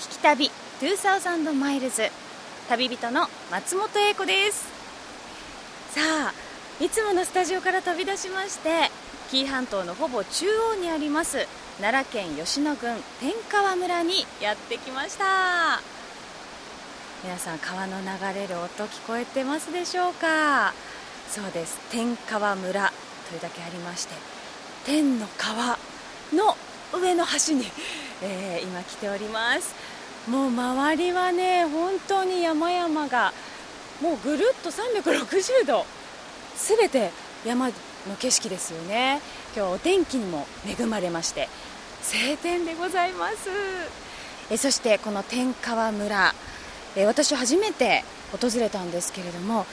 聞き旅2000マイルズ旅人の松本英子です。さあいつものスタジオから飛び出しまして紀伊半島のほぼ中央にあります奈良県吉野郡天川村にやってきました。皆さん川の流れる音聞こえてますでしょうか？そうです。天川村というだけありまして天の川の上の橋に、えー、今来ております。もう周りはね本当に山々がもうぐるっと360度すべて山の景色ですよね。今日お天気にも恵まれまして晴天でございます。えそしてこの天川村え私初めて訪れたんですけれども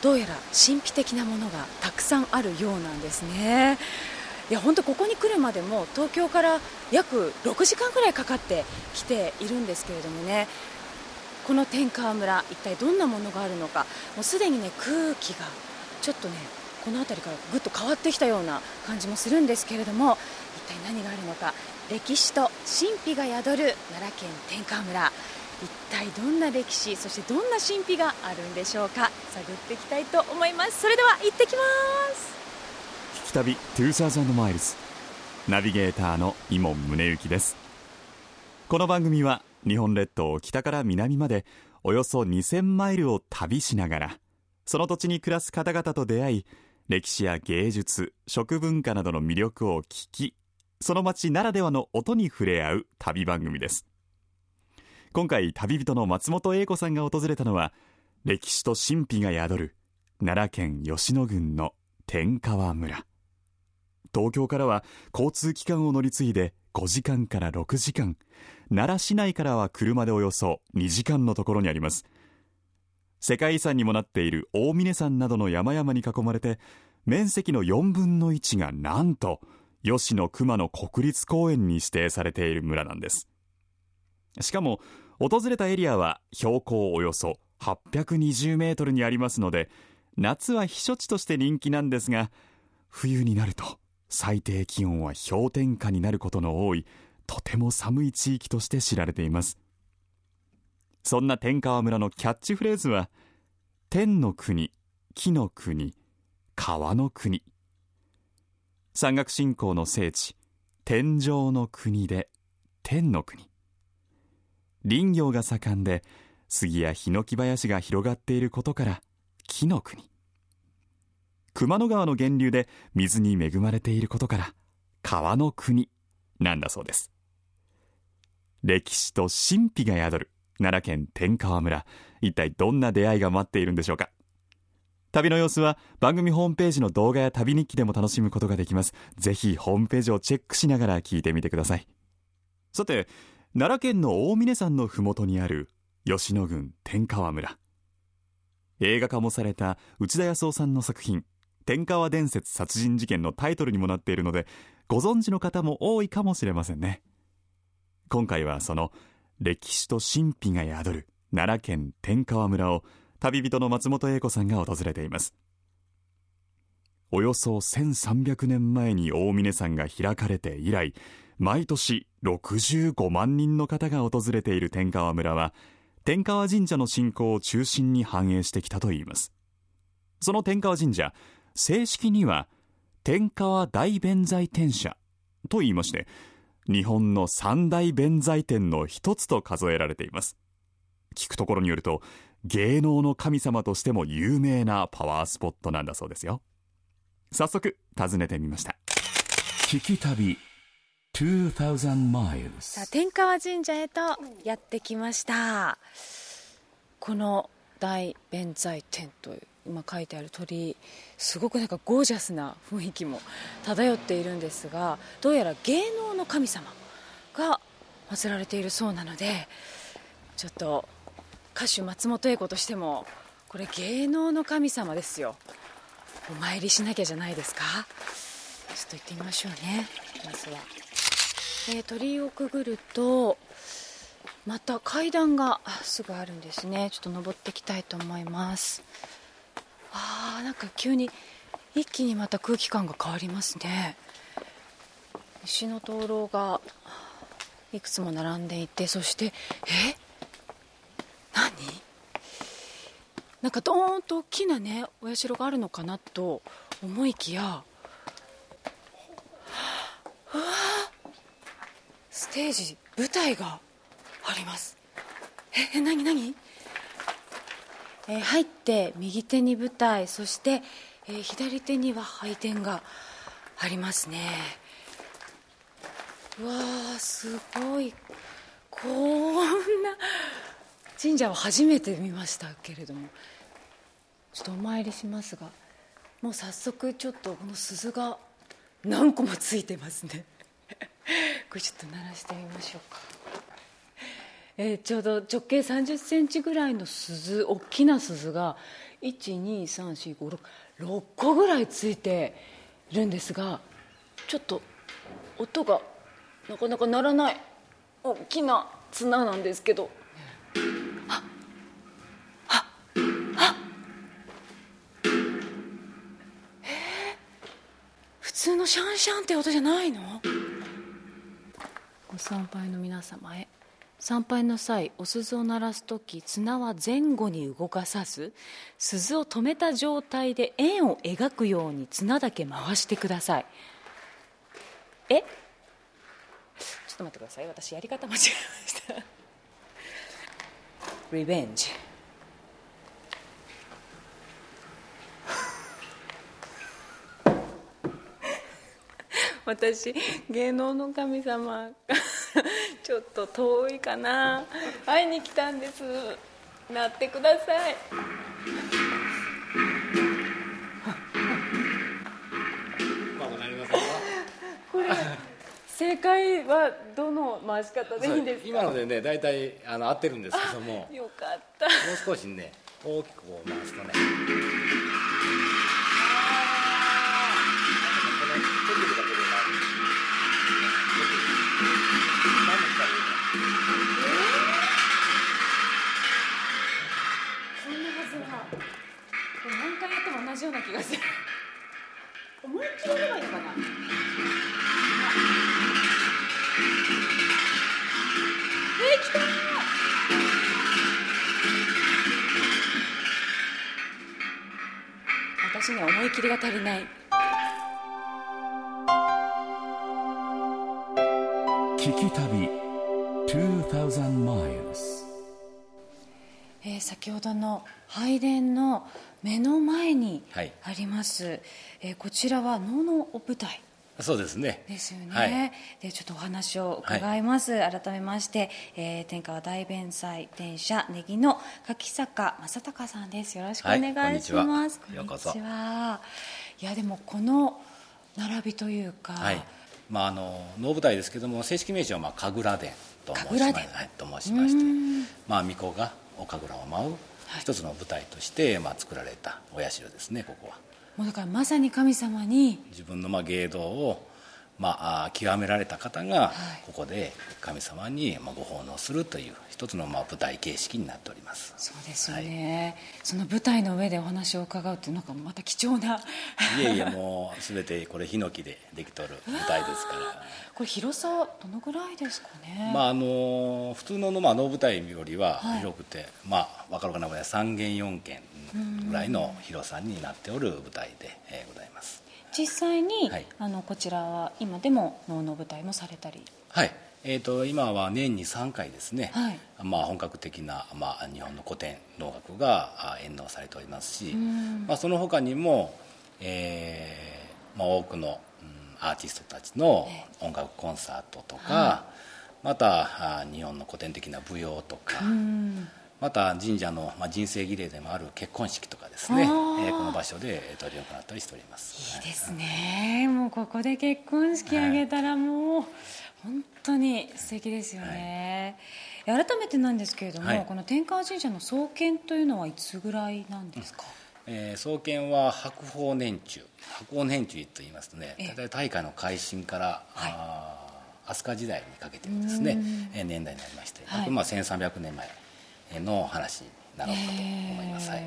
どうやら神秘的なものがたくさんあるようなんですね。いや本当ここに来るまでも東京から約6時間くらいかかってきているんですけれどもね。この天川村一体どんなものがあるのか。もうすでにね空気がちょっとねこの辺りからぐっと変わってきたような感じもするんですけれども一体何があるのか。歴史と神秘が宿る奈良県天川村。一体どんな歴史そしてどんな神秘があるんでしょうか。探っていきたいと思います。それでは行ってきます。き旅2000マイルズナビゲーターの伊門宗行です。この番組は日本列島を北から南までおよそ2000マイルを旅しながらその土地に暮らす方々と出会い歴史や芸術食文化などの魅力を聞きその街ならではの音に触れ合う旅番組です。今回旅人の松本英子さんが訪れたのは歴史と神秘が宿る奈良県吉野郡の天川村。東京からは交通機関を乗り継いで5時間から6時間。奈良市内からは車でおよそ2時間のところにあります。世界遺産にもなっている大峰山などの山々に囲まれて面積の4分の1がなんと吉野熊野国立公園に指定されている村なんです。しかも訪れたエリアは標高およそ820メートルにありますので夏は避暑地として人気なんですが冬になると最低気温は氷点下になることの多いとても寒い地域として知られています。そんな天川村のキャッチフレーズは天の国木の国川の国。山岳信仰の聖地天上の国で天の国。林業が盛んで杉やヒノキ林が広がっていることから木の国。熊野川の源流で水に恵まれていることから川の国なんだそうです。歴史と神秘が宿る奈良県天川村。一体どんな出会いが待っているんでしょうか。旅の様子は番組ホームページの動画や旅日記でも楽しむことができます。ぜひホームページをチェックしながら聞いてみてください。さて奈良県の大峰山の麓にある吉野郡天川村。映画化もされた内田康夫さんの作品「天川伝説殺人事件」のタイトルにもなっているのでご存知の方も多いかもしれませんね。今回はその歴史と神秘が宿る奈良県天川村を旅人の松本英子さんが訪れています。およそ1300年前に大峰山が開かれて以来毎年65万人の方が訪れている天川村は天川神社の信仰を中心に繁栄してきたといいます。その天川神社正式には天川大弁財天社と言いまして日本の三大弁財天の一つと数えられています。聞くところによると芸能の神様としても有名なパワースポットなんだそうですよ。早速訪ねてみました。聞き旅さあ天川神社へとやってきました。この大弁財天と今書いてある鳥すごくなんかゴージャスな雰囲気も漂っているんですがどうやら芸能の神様が祀られているそうなのでちょっと歌手松本英子としてもこれ芸能の神様ですよ。お参りしなきゃじゃないですか？ちょっと行ってみましょうね。まずは。えー、鳥居をくぐるとまた階段がすぐあるんですね。ちょっと登っていきたいと思います。あーなんか急に一気にまた空気感が変わりますね。石の灯籠がいくつも並んでいてそしてえ？何？なんかドーンと大きなねお社があるのかなと思いきやうわステージ舞台があります。え何？何？えー、入って右手に舞台そして、えー、左手には拝殿がありますね。うわーすごい。こんな神社を初めて見ましたけれども。ちょっとお参りしますがもう早速ちょっとこの鈴が何個もついてますね。これちょっと鳴らしてみましょうか。えー、ちょうど直径3 0センチぐらいの鈴大きな鈴が1234566個ぐらいついてるんですがちょっと音がなかなか鳴らない大きな綱なんですけど。あああ。え普通のシャンシャンって音じゃないの？ご参拝の皆様へ参拝の際お鈴を鳴らす時綱は前後に動かさず鈴を止めた状態で円を描くように綱だけ回してください。え？ちょっと待ってください。私やり方間違えました。リベンジ私芸能の神様。ちょっと遠いかな。会いに来たんです。なってください。これ正解はどの回し方でいいんですか？今のでね大体あの合ってるんですけども。よかった。もう少しね大きくこう回すとね足りない。聞き旅2000 miles えー、先ほどの拝殿の目の前にあります、はい、えー、こちらは能のお舞台そうですね。ですよね、はい、でちょっとお話を伺います、はい、改めまして、えー、天川大弁祭電車ネギの柿坂正隆さんです。よろしくお願いします、はい、こんにちは。いやでもこの並びというか、はい。まあ、あの能舞台ですけども正式名称は、まあ、神楽殿と申しま,、はい、と申しましてまあ巫女がお神楽を舞う一つの舞台として、まあ、作られたお社ですねここはもうだからまさに神様に自分のまあ芸道をまあ、極められた方がここで神様にまあご奉納するという一つのまあ舞台形式になっております。そうですよね、はい、その舞台の上でお話を伺うっていうなんかまた貴重な。いえいえもう全てこれヒノキでできとる舞台ですから。これ広さどのぐらいですかね？まああの普通のまあ能舞台よりは広くて、はい、まあ分かるかな3軒4軒ぐらいの広さになっておる舞台で、えー、ございます実際に、はい、あのこちらは今でも能の舞台もされたり。はい。えーと、今は年に3回ですね、はい、まあ、本格的な、まあ、日本の古典能楽が演能されておりますし、まあ、その他にも、えーまあ、多くの、うん、アーティストたちの音楽コンサートとか、はい、また日本の古典的な舞踊とか、また神社の、まあ、人生儀礼でもある結婚式とかですね、えー、この場所で執り行ったりしております。いいですね、はい、もうここで結婚式あげたらもう、はい、本当に素敵ですよね、はい、改めてなんですけれども、はい、この天川神社の創建というのはいつぐらいなんですか、えー、創建は白鳳年中。白鳳年中と言いますとね大体大会の改新から、はい、飛鳥時代にかけてのですね年代になりまして、はい、まあ1300年前の話になろうかと思います、はい、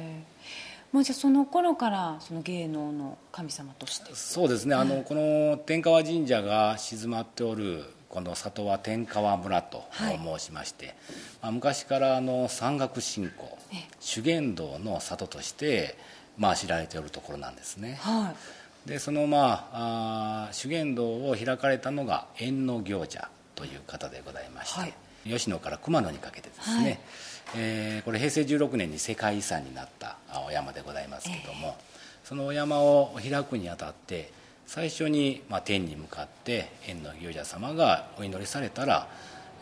もうじゃあその頃からその芸能の神様として。そうですね、あのこの天川神社が静まっておるこの里は天川村と申しまして、はい、まあ、昔からあの山岳信仰修験道の里として、まあ、知られておるところなんですね、はい、でそのまああ修験道を開かれたのが縁の行者という方でございまして、はい、吉野から熊野にかけてですね、えー、これ平成16年に世界遺産になったお山でございますけども、えー、そのお山を開くにあたって最初に、まあ、天に向かって縁の行者様がお祈りされたら、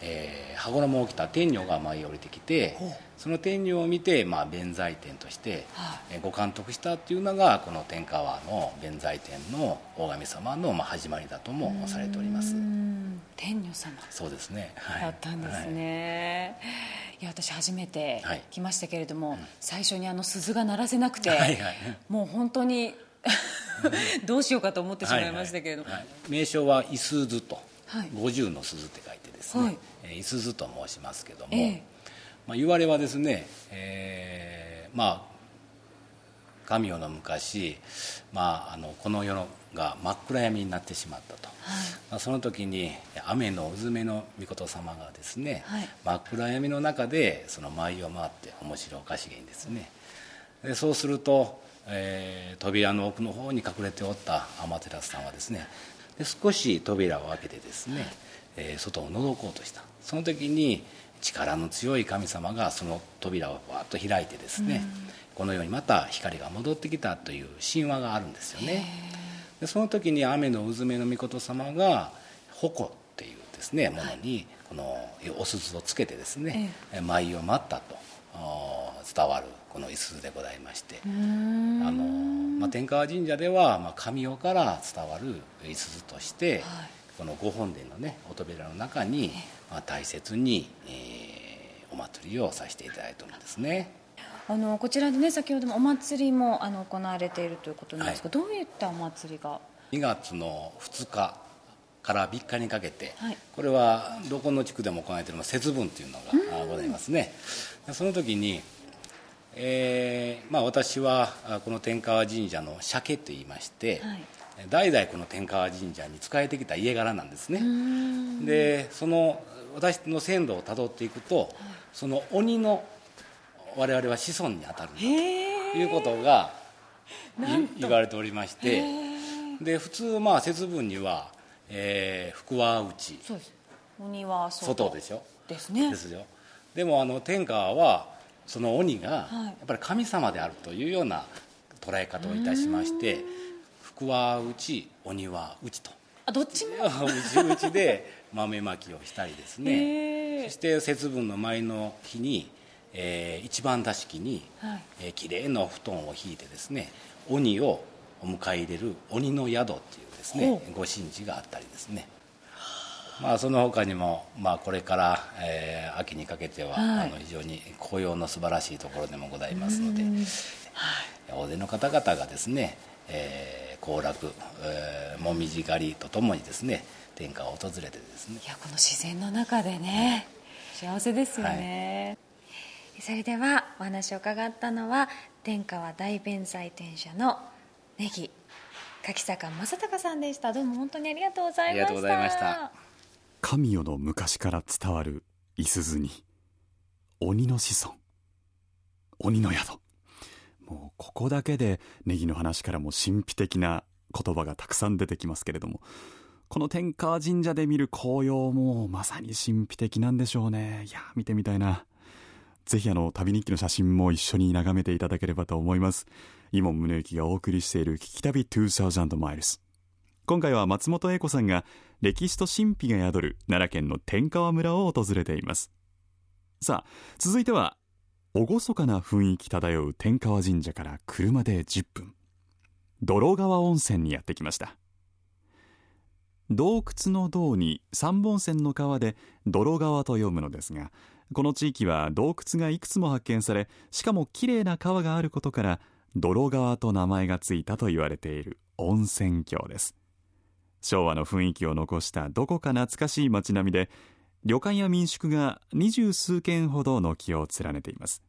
えー、羽衣を着た天女が舞い降りてきてその天女を見て、まあ、弁財天として、はえご監督したっていうのがこの天川の弁財天の大神様の、まあ、始まりだともされております。天女様。そうですね、はい、だったんですね、はい。いや私初めて来ましたけれども、はいうん、最初にあの鈴が鳴らせなくて、はいはい、もう本当に どうしようかと思ってしまいましたけれども、はいはい。はい、名称はいすずと、はい、50の鈴って書いてですね、はい、いすずと申しますけども、えー、まあ、言われはですね、えー、まあ神代の昔、まあ、あのこの世が真っ暗闇になってしまったと、はい、まあ、その時に雨のうずめの御事様がですね、はい、真っ暗闇の中でその舞を回って面白おかしげにですね。でそうするとえー、扉の奥の方に隠れておった天照さんはですねで少し扉を開けてですね、えー、外を覗こうとした。その時に力の強い神様がその扉をわっと開いてですね、このようにまた光が戻ってきたという神話があるんですよね。でその時に雨のうずめの御事様が矛っていうですねものにこのお鈴をつけてですね、舞を待ったと伝わるこの五十でございまして。あの、まあ、天川神社では、まあ、神代から伝わる五十として、はい、この御本殿のねお扉の中に、まあ、大切に、えー、お祭りをさせていただいてるんですね。あのこちらでね先ほどもお祭りもあの行われているということなんですが、はい、どういったお祭りが？2月の2日から3日にかけて、はい、これはどこの地区でも行われている節分というのがございますね。その時にえーまあ、私はこの天川神社の鮭といいまして、はい、代々この天川神社に仕えてきた家柄なんですね。でその私の先祖をたどっていくと、はい、その鬼の我々は子孫に当たるんだということが言われておりましてで普通まあ節分には、えー、福は内鬼は外でしょ？ですね。ですよ。でもあの天川はその鬼がやっぱり神様であるというような捉え方をいたしまして福は内鬼は内とあどっちも内々で豆まきをしたりですねそして節分の前の日に、えー、一番座敷に、はいえー、きれいな布団を引いてですね鬼をお迎え入れる鬼の宿っていうですねご神事があったりですねまあ、その他にも、まあ、これから、えー、秋にかけては、はい、あの非常に紅葉の素晴らしいところでもございますので、はい、大勢の方々がですね、えー、行楽、えー、もみじ狩りとともにですね天下を訪れてですね。いやこの自然の中でね、幸せですよね、はい、それではお話を伺ったのは天川大弁財天社のネギ柿坂正隆さんでした。どうも本当にありがとうございました。ありがとうございました。神代の昔から伝わる五十鈴に鬼の子孫鬼の宿もうここだけでネギの話からも神秘的な言葉がたくさん出てきますけれどもこの天川神社で見る紅葉もまさに神秘的なんでしょうね。いや見てみたいな。ぜひあの旅日記の写真も一緒に眺めていただければと思います。伊門宗行がお送りしている聞き旅2000マイルス。今回は松本英子さんが歴史と神秘が宿る奈良県の天川村を訪れています。さあ続いては厳かな雰囲気漂う天川神社から車で10分。泥川温泉にやってきました。洞窟の洞に三本線の川で泥川と読むのですがこの地域は洞窟がいくつも発見されしかもきれいな川があることから泥川と名前がついたと言われている温泉郷です。昭和の雰囲気を残したどこか懐かしい街並みで旅館や民宿が二十数軒ほど軒を連ねています。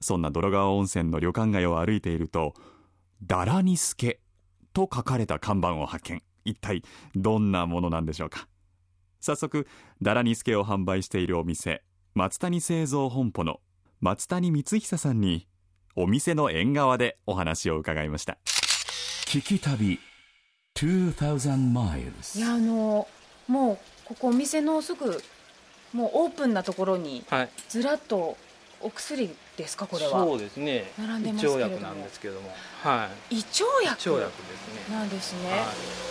そんな泥川温泉の旅館街を歩いていると「だらにすけ」と書かれた看板を発見。一体どんなものなんでしょうか？早速ダラニスケを販売しているお店松谷製造本舗の松谷光久さんにお店の縁側でお話を伺いました。聞き旅2000 miles いやあのもうここお店のすぐもうオープンなところにはい、ずらっとお薬ですか？これは。そうですね。並んで胃ますけれども。腸薬なんですけども。はい。胃腸薬？胃腸薬ですね。なんですね、はい。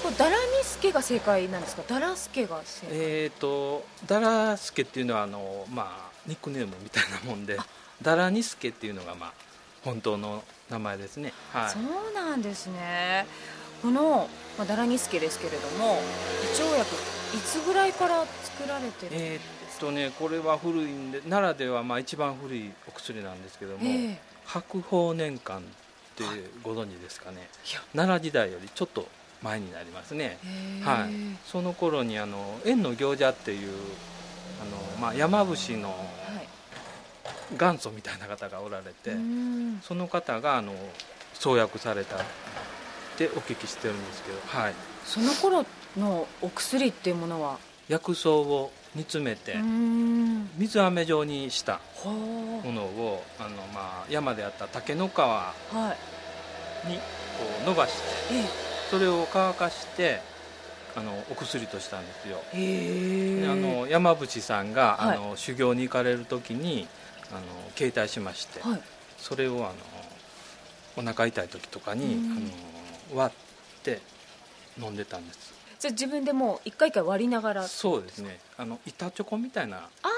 これダラニスケが正解なんですか？ダラスケが正解、えっ、とダラスケっていうのはあのまあニックネームみたいなもんでダラニスケっていうのがまあ本当の名前ですね。はい。そうなんですね。この、まあ、ダラニスケですけれども胃腸薬いつぐらいから作られてるんえでーっすか、とねこれは古いんで奈良ではまあ一番古いお薬なんですけども、ええ。白鳳年間ってご存知ですかね？奈良時代よりちょっと前になりますね。へえ。はい、その頃にあの縁の行者っていうあの、まあ、山伏のはい。元祖みたいな方がおられて、うん。その方があの創薬されたってお聞きしてるんですけど、はい、その頃のお薬っていうものは？薬草を煮詰めてうん。水飴状にしたほものをあの、まあ、山であった竹の皮にこう伸ばしてえそれを乾かしてあのお薬としたんですよ。あの山伏さんが、はい。あの修行に行かれる時にあの携帯しまして、はい。それをあのお腹痛い時とかに、うん。あの割って飲んでたんです。じゃあ自分でもう一回一回割りながら。そうですね。あの板チョコみたいなあ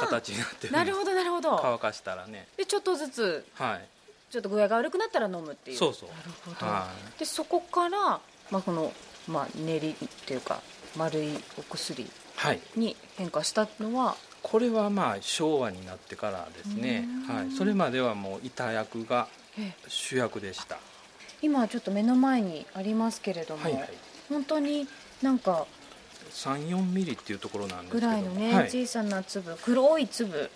形になってるなるほどなるほど。乾かしたらね。でちょっとずつはい。ちょっと具合が悪くなったら飲むっていう。そうそう。なるほど、はでそこから、まあ、この、まあ、練りっていうか丸いお薬はい。に変化したのはこれはまあ昭和になってからですね。う、ん。はい、それまではもう板薬がえ主役でした今ちょっと目の前にありますけれども、はいはい。本当になんか34ミリっていうところなんですぐけどらいのね、はい、小さな粒黒い粒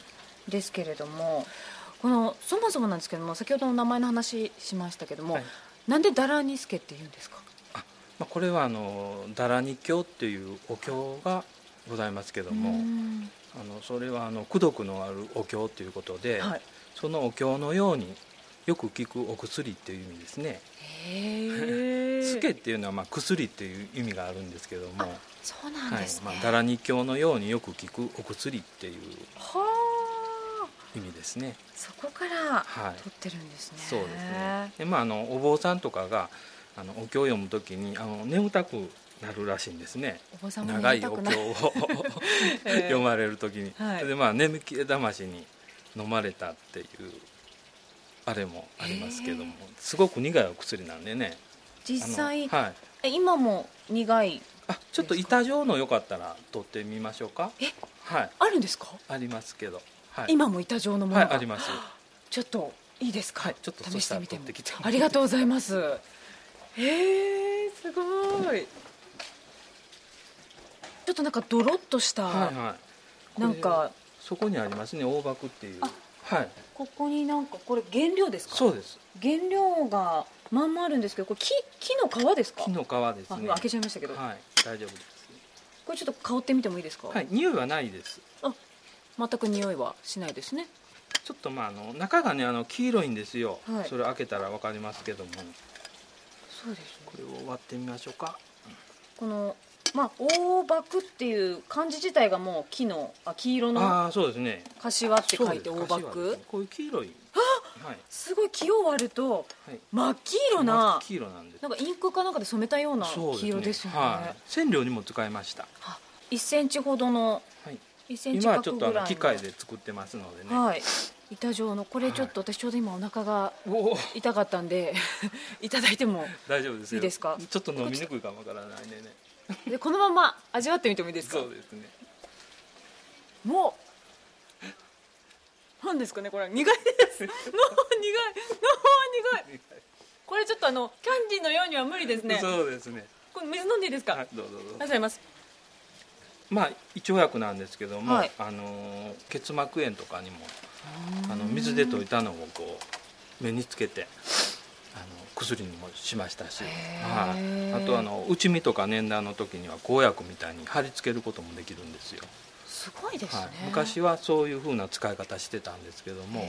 ですけれどもこのそもそもなんですけども先ほどの名前の話しましたけども、はい。なんでダラニスケって言うんですか？まあ、これはあのダラニ教っていうお経がございますけども、うん。あのそれはあの功徳のあるお経ということで、はい。そのお経のようによく効くお薬っていう意味ですね。へえ「つけ」っていうのはまあ薬っていう意味があるんですけども、そうなんはいですね、まあ、ダラニ教のようによく効くお薬っていうはあ意味ですね。そこからはい。取ってるんですね、そうですね。で、まあ、あのお坊さんとかがあのお経を読む時にあの眠たくなるらしいんですね。お坊さんも長いお眠たくない経をええ読まれる時に、はい。でまあ眠気覚ましに飲まれたっていうあれもありますけども、すごく苦いお薬なんでね。実際、はい。え今も苦い？あちょっと板状のよかったら取ってみましょうか。えはい。あるんですか、ありますけど、はい、今も板状のものが、はいあります。ちょっといいですか、はいちょっと試してみても。ありがとうございます。へえすごい。ちょっとなんかドロッとした、はいはい。なんか。そこにありますね大箱っていう。あはい。ここになんかこれ原料ですか？そうです。原料がまんまあるんですけどこれ木木の皮ですか？木の皮ですね。あ開けちゃいましたけど、はい大丈夫です。これちょっと香ってみてもいいですか、はい匂いはないです。あ全く匂いはしないですね。ちょっとまああの中がねあの黄色いんですよ、はい。それ開けたら分かりますけども。そうですこれを割ってみましょうか。このまあ大麦っていう漢字自体がもう木のあ黄色のああそうですね。柏って書いて大そうです柏麦ですねこういう黄色い。はい。すごい木を割るとはい。真っ黄色な黄色なんです。なんかインクかなんかで染めたような黄色ですよね。はい、染料にも使いました、あ1センチほどのはい、1センチ今はちょっとあ角ぐらいの。の機械で作ってますのでね、はい。板状のこれちょっと私ちょうど今お腹が痛かったんで いただいても大丈夫ですよ。いいですか？ちょっと飲みにくいかもわからないんでねでこのまま味わってみてもいいですか？そうですね。もう何ですかねこれ。苦いです。もう苦い。もう苦い。これちょっとあのキャンディーのようには無理ですね。そうですね。これ水飲んでいいですか、はいどうぞどうぞ。ありがとうございます。まあ胃腸薬なんですけども、はい。あのー結膜炎とかにもあの水で溶いたのをこう目につけてあの薬にもしましたし、はい、あとあの内身とか年代の時には公薬みたいに貼り付けることもできるんですよ。すごいですね、はい、昔はそういうふうな使い方してたんですけども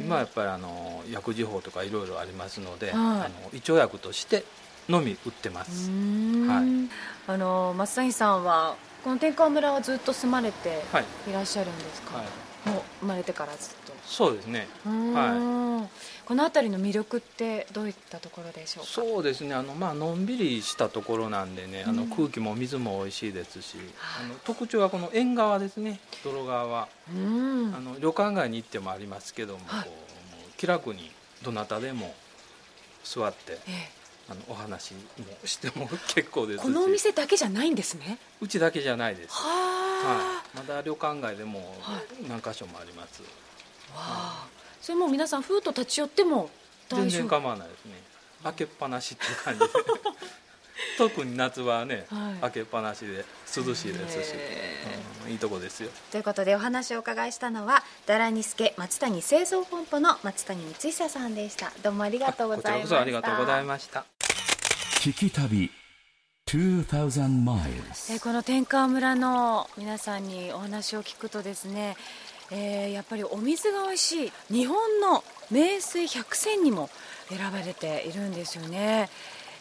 今はやっぱりあの薬事法とかいろいろありますので、はい、あの胃腸薬としてのみ売ってます、はい、あの増谷さんはこの天川村はずっと住まれてい。らっしゃるんですか、はい、もう生まれてからずっと。そうですね。はいこの辺りの魅力ってどういったところでしょうか？そうですね。あの、まあのんびりしたところなんでね、あの空気も水も美味しいですし、あの特徴はこの縁側ですね。泥川は、あの旅館街に行ってもありますけども,、こう気楽にどなたでも座って、ええ。あのお話もしても結構ですこのお店だけじゃないんですね？うちだけじゃないです。はい、まだ旅館街でも何箇所もあります、はい、それも皆さんふーと立ち寄っても全然構わないですね。開けっぱなしっていう感じで。特に夏はね、はい、開けっぱなしで涼しいですし、うん、いいとこですよ。ということでお話をお伺いしたのはダラニスケ松谷製造本舗の松谷光久さんでした。どうもありがとうございました。ありがとうございました。聞き旅2000 miles この天川村の皆さんにお話を聞くとですね、えー、やっぱりお水が美味しい。日本の名水100選にも選ばれているんですよね。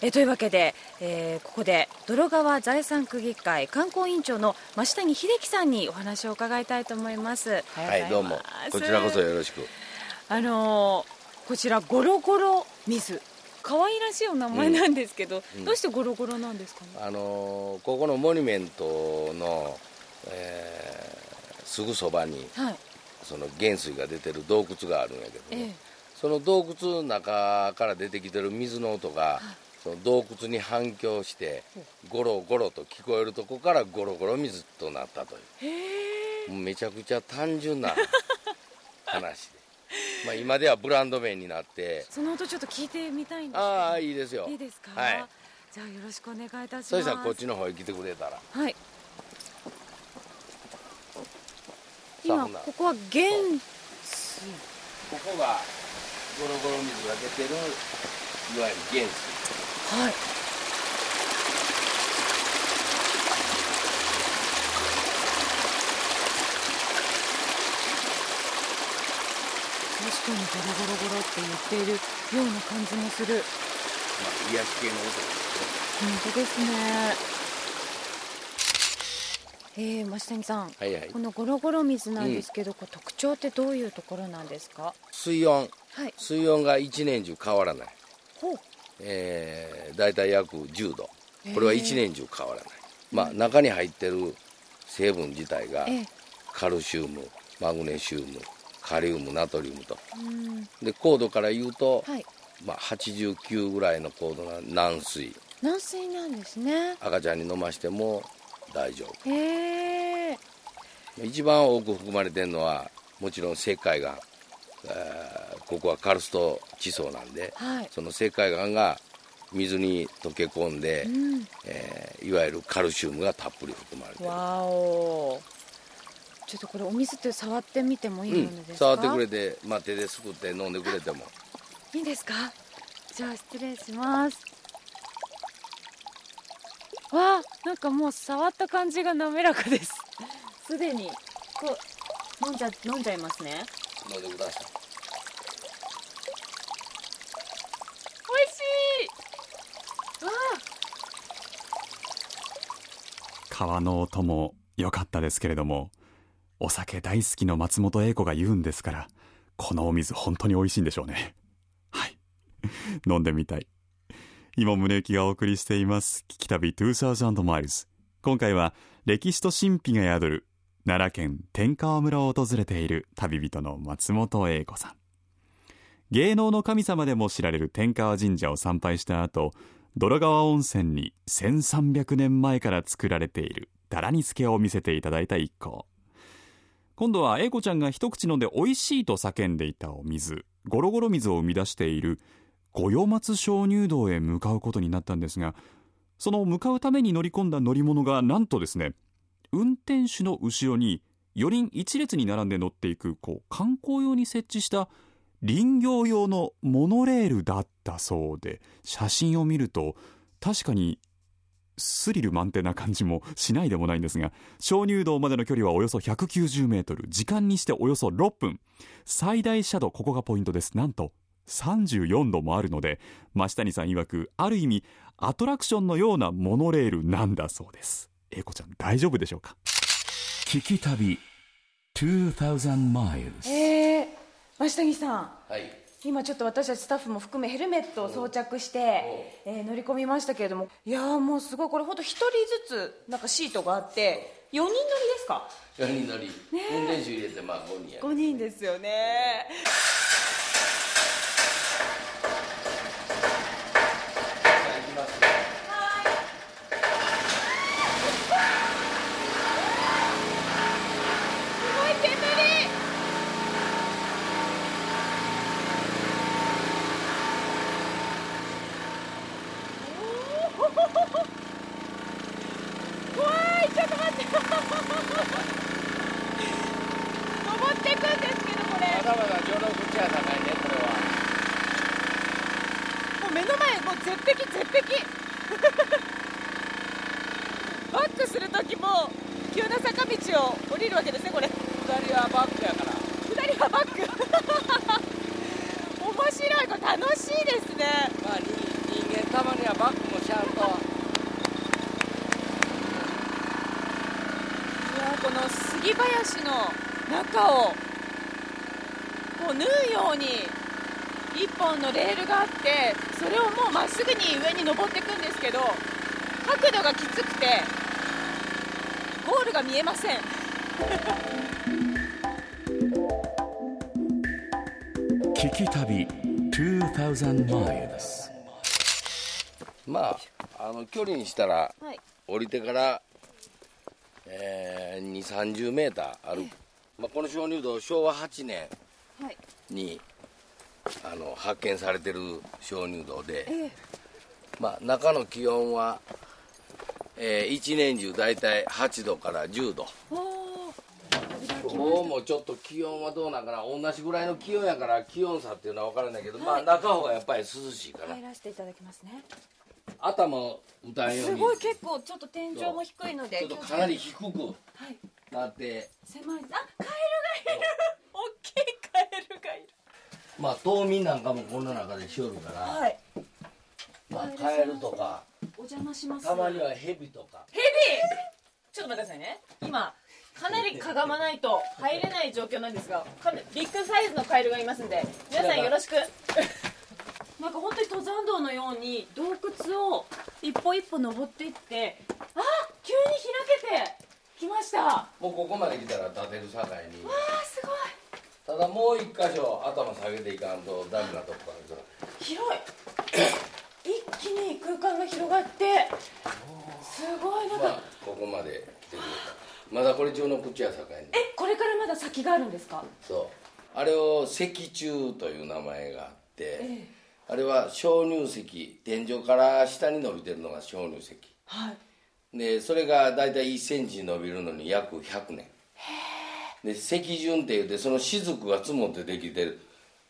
えー、というわけで、えー、ここで泥川財産区議会観光委員長の増谷秀樹さんにお話を伺いたいと思います。はいどうも。こちらこそよろしく。あのー、こちらゴロゴロ水。可愛らしいお名前なんですけど、うん、どうしてゴロゴロなんですかね、あのー、ここのモニュメントの、えー、すぐそばに、はい、その原水が出てる洞窟があるんやけど、ね、ええ、その洞窟の中から出てきてる水の音が、その洞窟に反響してゴロゴロと聞こえるとこからゴロゴロ水となったという。もうめちゃくちゃ単純な 話で。まあ、今ではブランド名になって。その音ちょっと聞いてみたいんですああいいですよ。いいですか、はい、じゃあよろしくお願いいたします。そしたらこっちの方へ来てくれたら。はい今ここは原水。ここがゴロゴロ水が出てるいわゆる原水。はい。確かにゴロゴロゴロって言っているような感じもする、まあ、癒し系の音ですね。本当ですねえー、増谷さん、はいはい、このゴロゴロ水なんですけど、うん、特徴ってどういうところなんですか？水温、はい、水温が一年中変わらない。ほう、えー、大体約10度。これは一年中変わらない、まあ中に入ってる成分自体がカルシウムマグネシウムカリウムナトリウムと、で高度から言うと、はい、まあ、89ぐらいの高度な軟水。軟水なんですね。赤ちゃんに飲ましても大丈夫。へえ一番多く含まれてるのはもちろん石灰岩、えー、ここはカルスト地層なんで、はい、その石灰岩が水に溶け込んで、うん、えー、いわゆるカルシウムがたっぷり含まれてる。わお。ちょっとこれお水って触ってみてもいいものですか、うん、触ってくれて、まあ、手ですくって飲んでくれても。いいですか？じゃあ失礼しますわあなんかもう触った感じが滑らかですすでにこう飲んじゃ飲んじゃいますね飲んでください美味しいわあ川の音も良かったですけれどもお酒大好きの松本英子が言うんですから、このお水本当に美味しいんでしょうね。はい。飲んでみたい。今宗行がお送りしています。聞き旅2000マイルズ。今回は歴史と神秘が宿る奈良県天川村を訪れている旅人の松本英子さん。芸能の神様でも知られる天川神社を参拝した後、泥川温泉に1300年前から作られているダラニスケを見せていただいた一行。今度は英子ちゃんが一口飲んで美味しいと叫んでいたお水ゴロゴロ水を生み出している五代松鍾乳洞へ向かうことになったんですがその向かうために乗り込んだ乗り物がなんとですね運転手の後ろに4人一列に並んで乗っていくこう観光用に設置した林業用のモノレールだったそうで写真を見ると確かにスリル満点な感じもしないでもないんですが鍾乳洞までの距離はおよそ190メートル時間にしておよそ6分。最大斜度ここがポイントです。なんと34度もあるので増谷さん曰くある意味アトラクションのようなモノレールなんだそうです。英子ちゃん大丈夫でしょうか？聞き旅2000 miles えー、増谷さん、はい。今ちょっと私たちスタッフも含めヘルメットを装着して、えー乗り込みましたけれども。いやーもうすごい。これ本当一人ずつなんかシートがあって4人乗りですか？4人乗り、運転手入れてまあ5人や5人ですよね。行きますよすごい煙怖いちょっと待って登っていくんですけどこれまだまだ序の口は高いねこれはもう目の前もう絶壁絶壁バックする時も急な坂道を降りるわけですねこれ下りはバックやから下りはバック面白いこれ楽しいですねまあ人人間たまにはバックもしゃんといやーこの杉林の中をこう縫うように一本のレールがあってそれをもうまっすぐに上に登っていくんですけど角度がきつくてゴールが見えません。聞き旅2000 miles まああの距離にしたらはい。降りてから、えー、2 3 0メーターある、まあ、この鍾乳洞昭和8年はい。にあの発見されてる鍾乳洞で、ええ。まあ、中の気温は、えー一年中大体8度から10度。今日もちょっと気温はどうなんかな。同じぐらいの気温やから気温差っていうのは分からないけど、まあ中方がやっぱり涼しいかな。入らせていただきますね。頭打たんように。すごい結構ちょっと天井も低いのでちょっとかなり低くはいなって。狭い。あカエルがいる。大きいカエルがいる。まあ冬眠なんかもこんな中でしおるから、はい。まあカエルとかお邪魔します。たまにはヘビとか。ヘビちょっと待ってくださいね。今かなりかがまないと入れない状況なんですがかなりビッグサイズのカエルがいますんで皆さんよろしく。なんか本当に登山道のように洞窟を一歩一歩登っていってあ急に開けてきました。わもうここまで来たら立てる境に。あすごい。ただもう一箇所頭下げていかんとダメなとこあるから。広い。一気に空間が広がって。すごいなんか。まあここまで来てくれた。まだこれ上の口や境に。えこれからまだ先があるんですか？そう。あれを石柱という名前があって、ええ。あれは鍾乳石天井から下に伸びてるのが鍾乳石。はいでそれが大体1センチ伸びるのに約100年。で石筍って言ってその雫が積もってできて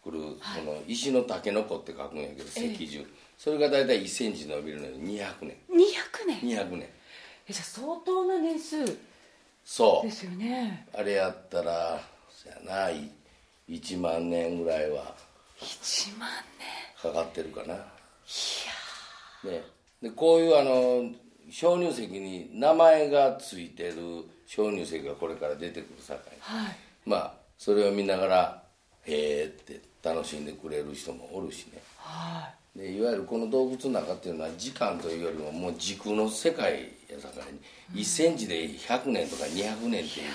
くる、その石のタケノコって書くんやけど石筍、それが大体1センチ伸びるのに200年。200年。200年。えじゃあ相当な年数そう。ですよね。あれやったらそやな1万年ぐらいは1万かかってるかな。ね、でこういうあの鍾乳石に名前がついてる鍾乳石がこれから出てくるさかい。年はい。まあそれを見ながらへえって楽しんでくれる人もおるしね。はでいわゆるこの洞窟の中っていうのは時間というよりももう時空の世界やさかいに1センチで100年とか200年っていう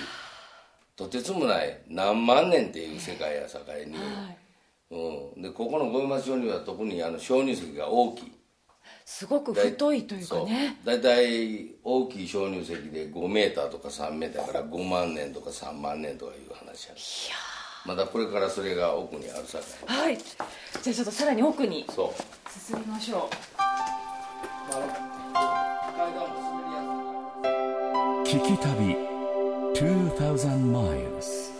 とてつもない何万年っていう世界やさかいに、いはい。うん、でここの五山町には特にあの鍾乳石が大きいすごく太いというかね。大体大きい鍾乳石で5メーターとか3メーターから5万年とか3万年とかいう話やまだこれからそれが奥にあるさかい。はい。じゃあちょっとさらに奥にそう。進みましょあの階段も滑りやすいから。聞き旅2000 miles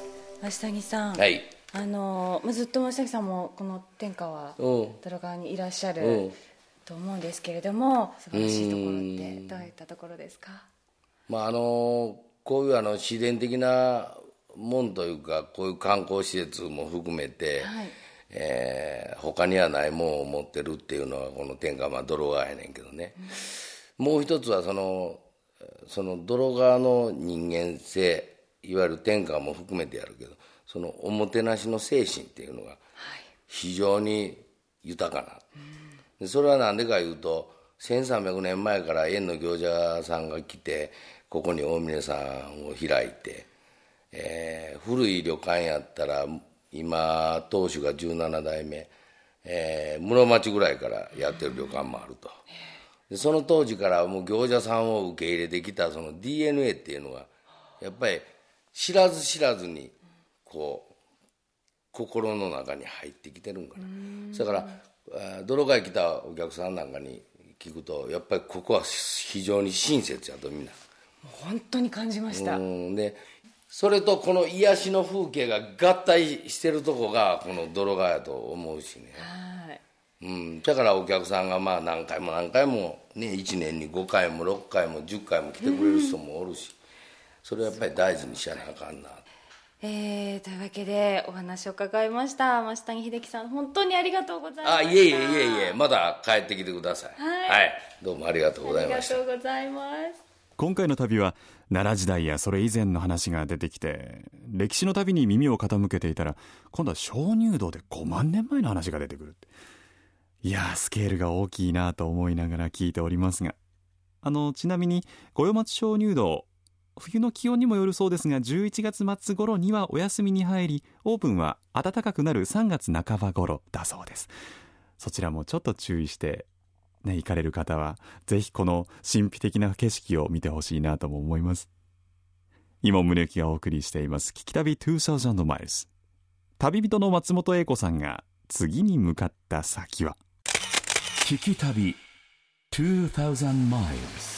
う増谷さん、はい。あのずっと増崎さんもこの天下は泥川にいらっしゃると思うんですけれども素晴らしいところってどういったところですか？まああのこういうあの自然的なもんというかこういう観光施設も含めて、はい。えー、他にはないもんを持ってるっていうのはこの天下まあ泥川やねんけどね、うん、もう一つはそのその泥川の人間性いわゆる天下も含めてやるけどそのおもてなしの精神っていうのが非常に豊かな、でそれは何でかいうと1300年前から縁の行者さんが来てここに大峰さんを開いて、えー、古い旅館やったら今当主が17代目、えー、室町ぐらいからやってる旅館もあると。でその当時からもう行者さんを受け入れてきたその DNA っていうのがやっぱり知らず知らずにこう心の中に入ってきてるんかな。だから泥貝来たお客さんなんかに聞くとやっぱりここは非常に親切やとみんな。本当に感じました。でそれとこの癒しの風景が合体してるとこがこの泥川やと思うしね。うん、だからお客さんがまあ何回も何回も、ね、1年に5回も6回も10回も来てくれる人もおるし、それはやっぱり大事にしやなあかんなえー、というわけでお話を伺いました。増谷秀樹さん本当にありがとうございますあいえいえいえいえまだ帰ってきてください、はい、はい、どうもありがとうございました。ありがとうございます。今回の旅は奈良時代やそれ以前の話が出てきて歴史の旅に耳を傾けていたら今度は鍾乳洞で5万年前の話が出てくるいやスケールが大きいなと思いながら聞いておりますがあのちなみに五葉町鍾乳洞冬の気温にもよるそうですが11月末頃にはお休みに入りオープンは暖かくなる3月半ば頃だそうです。そちらもちょっと注意してね行かれる方はぜひこの神秘的な景色を見てほしいなとも思います。今宗行がお送りしています聞き旅2000マイルス旅人の松本英子さんが次に向かった先は。聞き旅2000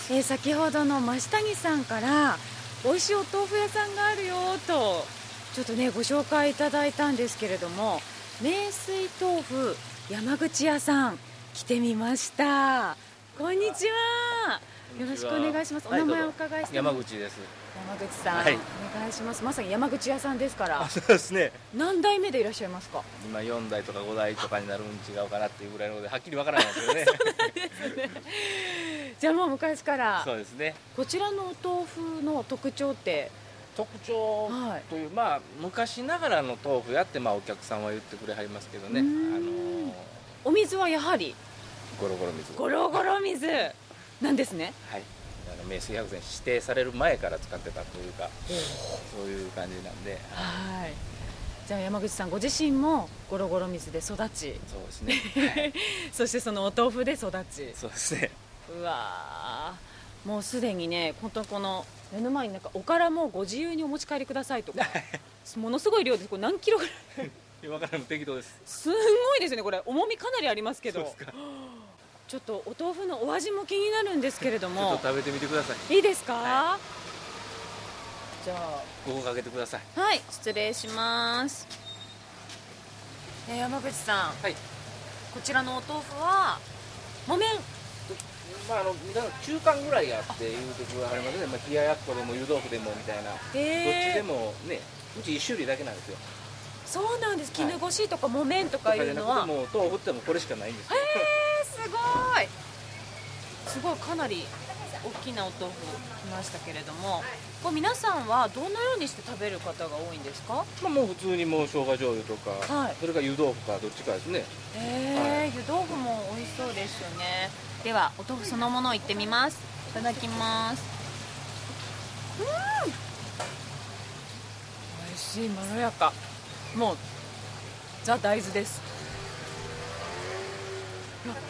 え、先ほどの増谷さんから美味しいお豆腐屋さんがあるよとちょっとねご紹介いただいたんですけれども名水豆腐山口屋さん来てみました。こんにちは。よろしくお願いします。お名前お伺いして山口です。山口さん、はい、お願いします。まさに山口屋さんですから。そうですね。何代目でいらっしゃいますか？今四代とか五代とかになるん違うかなっていうぐらいのではっきりわからないですよね。ですね。じゃあもう昔から。そうですね。こちらのお豆腐の特徴って？特徴という、はい、まあ昔ながらの豆腐やってまあお客さんは言ってくれはりますけどね。あのー、お水はやはり？ゴロゴロ水。ゴロゴロ水。なんですね。はい。あの名水百選指定される前から使ってたというか、そういう感じなんではい。じゃあ山口さんご自身もゴロゴロ水で育ち。そうですね、はい、そしてそのお豆腐で育ち。そうですね。うわもうすでにね本当この目の前になんかおからもご自由にお持ち帰りくださいとか。ものすごい量です。これ何キロぐらい？分からん適当です。すごいですねこれ。重みかなりありますけど ちょっとお豆腐のお味も気になるんですけれども。ちょっと食べてみてください。いいですか、はい、じゃあ。ここかけてください。はい失礼します。えー、山口さん、はい、こちらのお豆腐は木綿。まあ、あの中間ぐらいあっていうところがありますね、まあ、冷ややっこでも湯豆腐でもみたいな、えー、どっちでもねうち1種類だけなんですよ。そうなんです。絹ごしとか木綿とかいうのは、もう豆腐ってもこれしかないんですよ、えーすごい。すごいかなり大きなお豆腐来ましたけれどもこれ皆さんはどのようにして食べる方が多いんですか、まあ、もう普通にもう生姜醤油とか、はい、それから湯豆腐かどっちかですね。へえ、はい、湯豆腐も美味しそうですよね。ではお豆腐そのものいってみます。いただきます。うん。美味しいまろやか。もうザ大豆です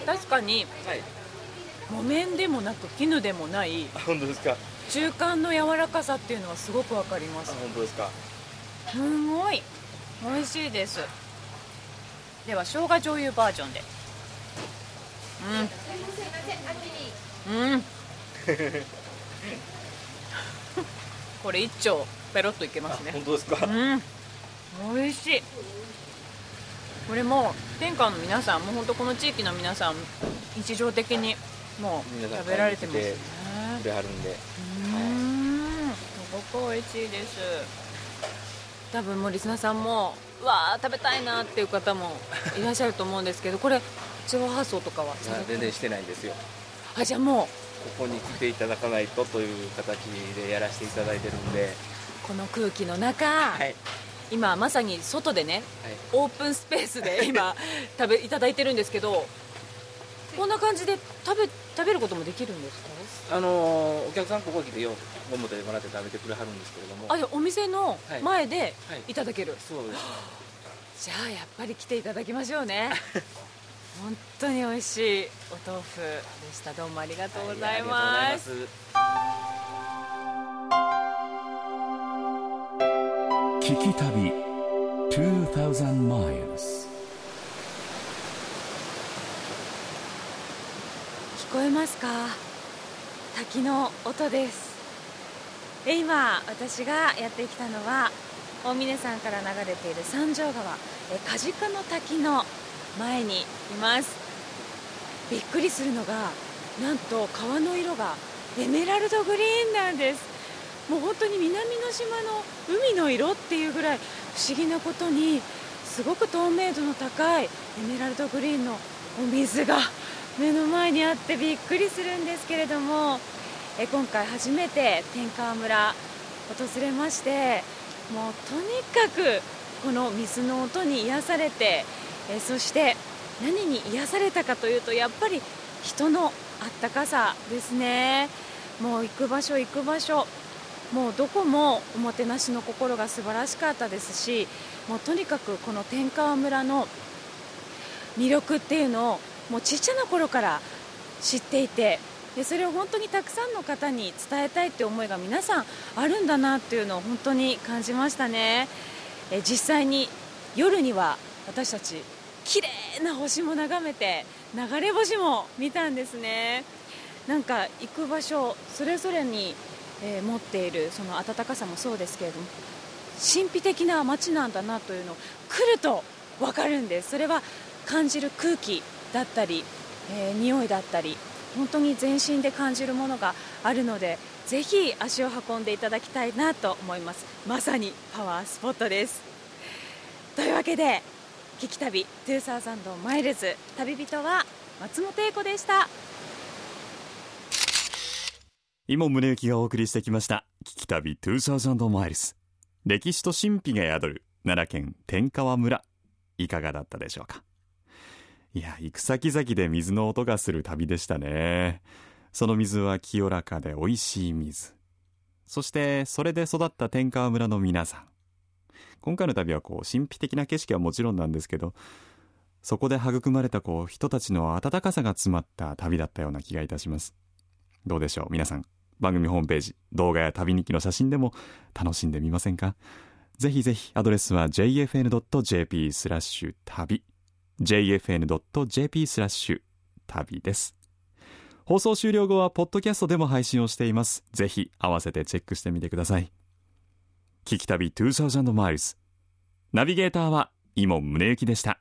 確かに、はい、木綿でもなく絹でもない本当ですか？中間の柔らかさっていうのはすごくわかります。本当ですか？すごい。美味しいです。では生姜醤油バージョンで。うん。うん。これ一丁ペロッといけますね。本当ですか？うん。美味しいこれも天下の皆さんもう本当この地域の皆さん日常的にもう食べられてますね。くれはるん。でうん。すごく美味しいです多分もうリスナーさん。もわあ食べたいなっていう方もいらっしゃると思うん。ですけどこれ地方発送とかは全然してないん。ですよあじゃあもうここに来ていただかないとという形でやらせていただいてるん。でこの空気の中、はい、今まさに外でね、はい、オープンスペースで 今食べいただいてるんですけどこんな感じで食べ食べることもできるんですか？あのお客さんここ来てよゴムでもらって食べてくれはるんですけれども。あお店の前でい。ただける、はいはい、そうです。じゃあやっぱり来ていただきましょうね。本当に美味しいお豆腐でした。どうもありがとうございます、聞き旅2000 miles 聞こえますか？滝の音です。で今私がやってきたのは大峰山から流れている三条川。梶賀の滝の前にいます。びっくりするのがなんと川の色がエメラルドグリーンなんです。もう本当に南の島の海の色っていうぐらい不思議なことにすごく透明度の高いエメラルドグリーンのお水が目の前にあってびっくりするんですけれどもえ今回初めて天川村訪れましてもうとにかくこの水の音に癒されてえそして何に癒されたかというとやっぱり人のあったかさですね。もう行く場所行く場所もうどこもおもてなしの心が素晴らしかったですしもうとにかくこの天川村の魅力っていうのをもうちっちゃな頃から知っていてでそれを本当にたくさんの方に伝えたいって思いが皆さんあるんだなっていうのを本当に感じましたね。え実際に夜には私たち綺麗な星も眺めて流れ星も見たんですね。なんか行く場所それぞれに、えー、持っているその温かさもそうですけれども神秘的な街なんだなというのを来ると分かるんです。それは感じる空気だったり、えー、匂いだったり本当に全身で感じるものがあるのでぜひ足を運んでいただきたいなと思います。まさにパワースポットです。というわけで聞き旅2000マイルズ旅人は松本英子でした。今宗行がお送りしてきました。聞き旅2000マイルズ歴史と神秘が宿る奈良県天川村。いかがだったでしょうか？いや行く先々で水の音がする旅でしたね。その水は清らかで美味しい水。そしてそれで育った天川村の皆さん。今回の旅はこう神秘的な景色はもちろんなんですけどそこで育まれたこう人たちの温かさが詰まった旅だったような気がいたします。どうでしょう皆さん？番組ホームページ動画や旅日記の写真でも楽しんでみませんか？ぜひぜひアドレスは jfn.jp スラッシュ旅 jfn.jp スラッシュ旅です。放送終了後はポッドキャストでも配信をしています。ぜひ合わせてチェックしてみてください。聞き旅2000マイルズナビゲーターは伊門宗行でした。